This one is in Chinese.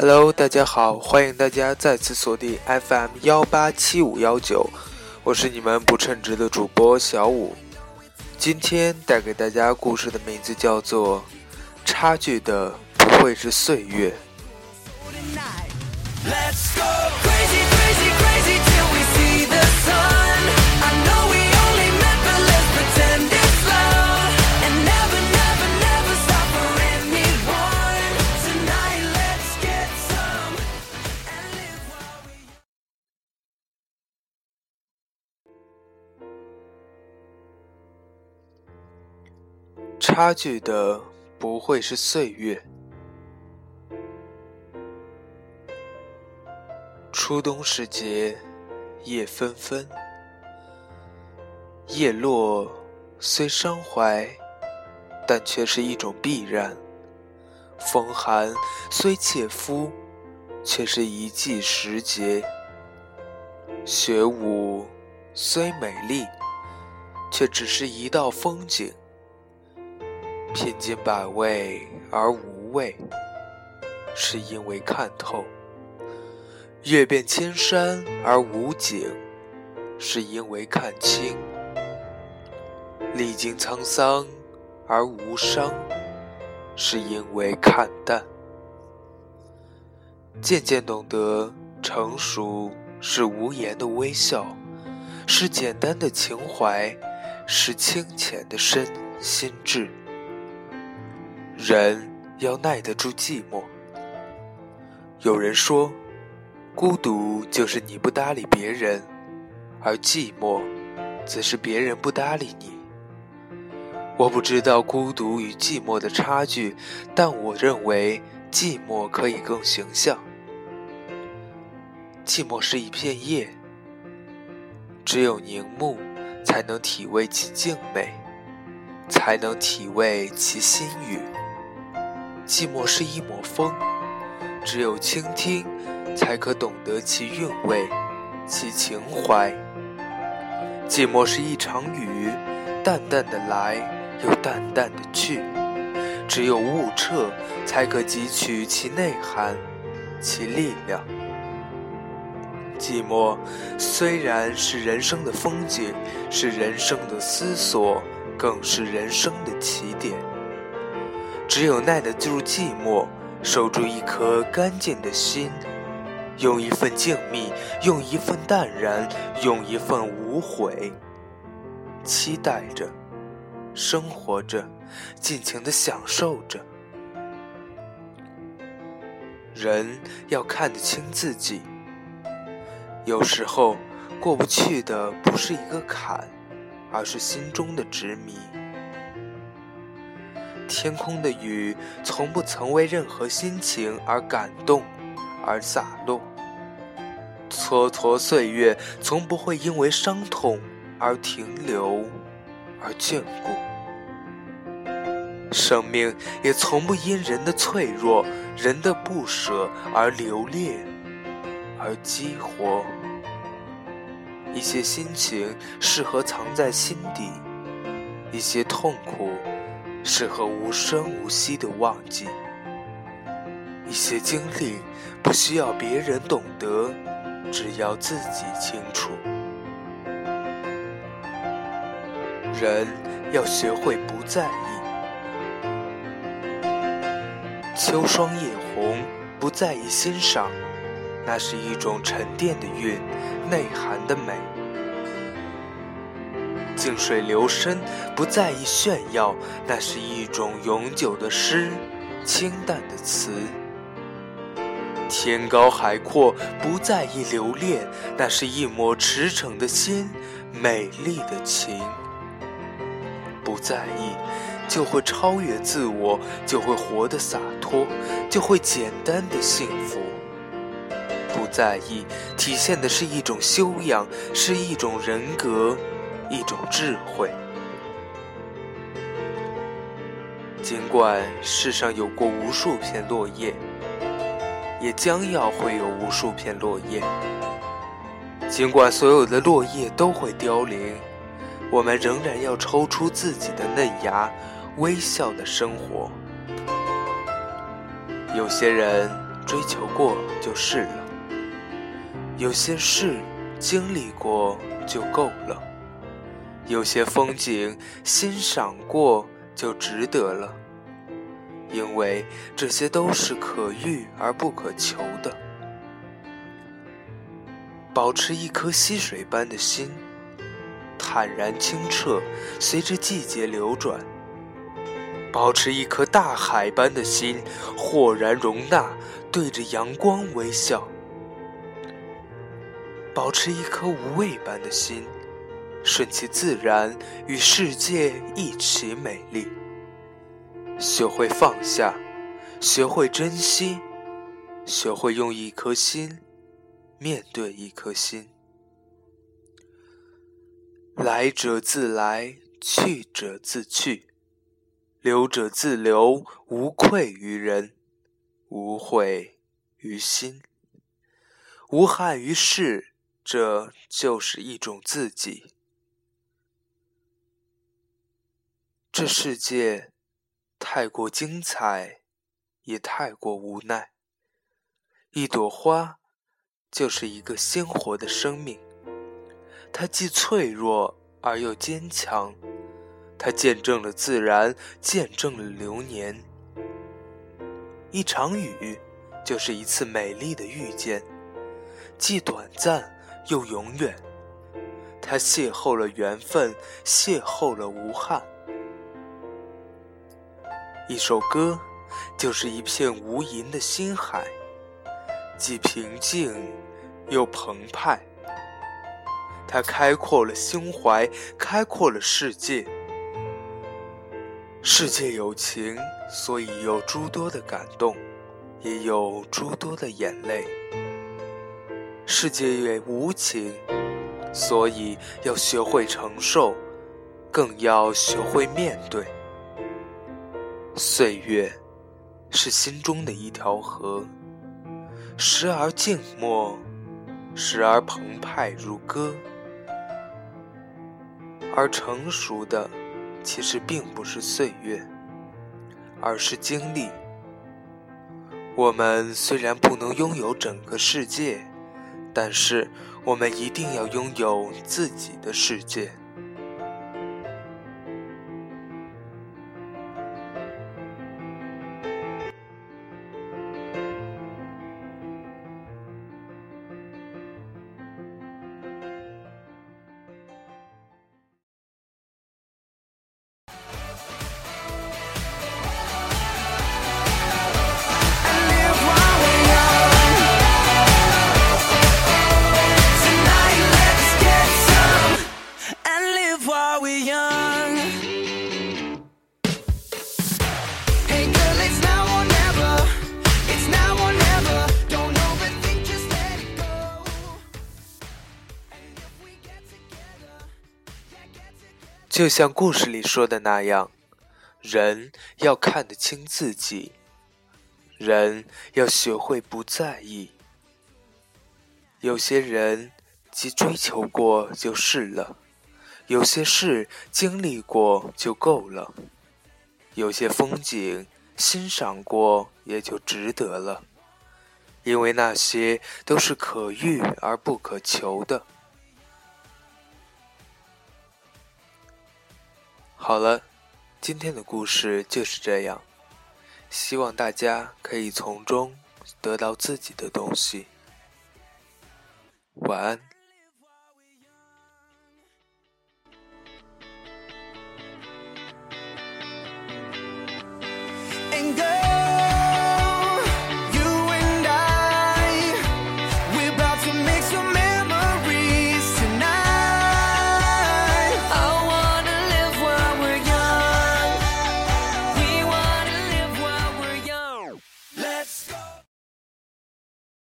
Hello，大家好，欢迎大家再次锁定 FM 幺八七五幺九，我是你们不称职的主播小五。今天带给大家故事的名字叫做《差距的不会是岁月》。Let's go! 差距的不会是岁月。初冬时节，叶纷纷，叶落虽伤怀，但却是一种必然；风寒虽切肤，却是一季时节；雪舞虽美丽，却只是一道风景。品尽百味而无味，是因为看透；阅遍千山而无景，是因为看清；历经沧桑而无伤，是因为看淡。渐渐懂得，成熟是无言的微笑，是简单的情怀，是清浅的深心智。人要耐得住寂寞。有人说，孤独就是你不搭理别人，而寂寞，则是别人不搭理你。我不知道孤独与寂寞的差距，但我认为寂寞可以更形象。寂寞是一片叶，只有凝目，才能体味其静美，才能体味其心语。寂寞是一抹风，只有倾听，才可懂得其韵味，其情怀。寂寞是一场雨，淡淡的来，又淡淡的去，只有悟彻，才可汲取其内涵，其力量。寂寞虽然是人生的风景，是人生的思索，更是人生的起点。只有耐得住寂寞，守住一颗干净的心，用一份静谧，用一份淡然，用一份无悔，期待着，生活着，尽情的享受着。人要看得清自己，有时候过不去的不是一个坎，而是心中的执迷。天空的雨从不曾为任何心情而感动，而洒落。蹉跎岁月从不会因为伤痛而停留，而眷顾。生命也从不因人的脆弱、人的不舍而留恋，而激活。一些心情适合藏在心底，一些痛苦。适合无声无息的忘记，一些经历不需要别人懂得，只要自己清楚。人要学会不在意，秋霜叶红，不在意欣赏，那是一种沉淀的韵，内涵的美。静水流深，不在意炫耀，那是一种永久的诗，清淡的词。天高海阔，不在意留恋，那是一抹驰骋的心，美丽的情。不在意，就会超越自我，就会活得洒脱，就会简单的幸福。不在意，体现的是一种修养，是一种人格。一种智慧。尽管世上有过无数片落叶，也将要会有无数片落叶。尽管所有的落叶都会凋零，我们仍然要抽出自己的嫩芽，微笑的生活。有些人追求过就是了，有些事经历过就够了，有些风景欣赏过就值得了，因为这些都是可遇而不可求的。保持一颗溪水般的心，坦然清澈，随着季节流转。保持一颗大海般的心，豁然容纳，对着阳光微笑；保持一颗无畏般的心，顺其自然，与世界一起美丽。学会放下，学会珍惜，学会用一颗心面对一颗心。来者自来，去者自去。留者自留，无愧于人，无悔于心，无憾于事，这就是一种自己。这世界太过精彩，也太过无奈。一朵花就是一个鲜活的生命，它既脆弱而又坚强。它见证了自然，见证了流年。一场雨，就是一次美丽的遇见，既短暂又永远。它邂逅了缘分，邂逅了无憾。一首歌，就是一片无垠的心海，既平静又澎湃。它开阔了胸怀，开阔了世界。世界有情，所以有诸多的感动，也有诸多的眼泪；世界也无情，所以要学会承受，更要学会面对。岁月是心中的一条河，时而静默，时而澎湃如歌，而成熟的。其实并不是岁月，而是经历。我们虽然不能拥有整个世界，但是我们一定要拥有自己的世界。就像故事里说的那样，人要看得清自己，人要学会不在意。有些人既追求过就是了，有些事经历过就够了，有些风景欣赏过也就值得了，因为那些都是可遇而不可求的。好了，今天的故事就是这样。希望大家可以从中得到自己的东西。晚安。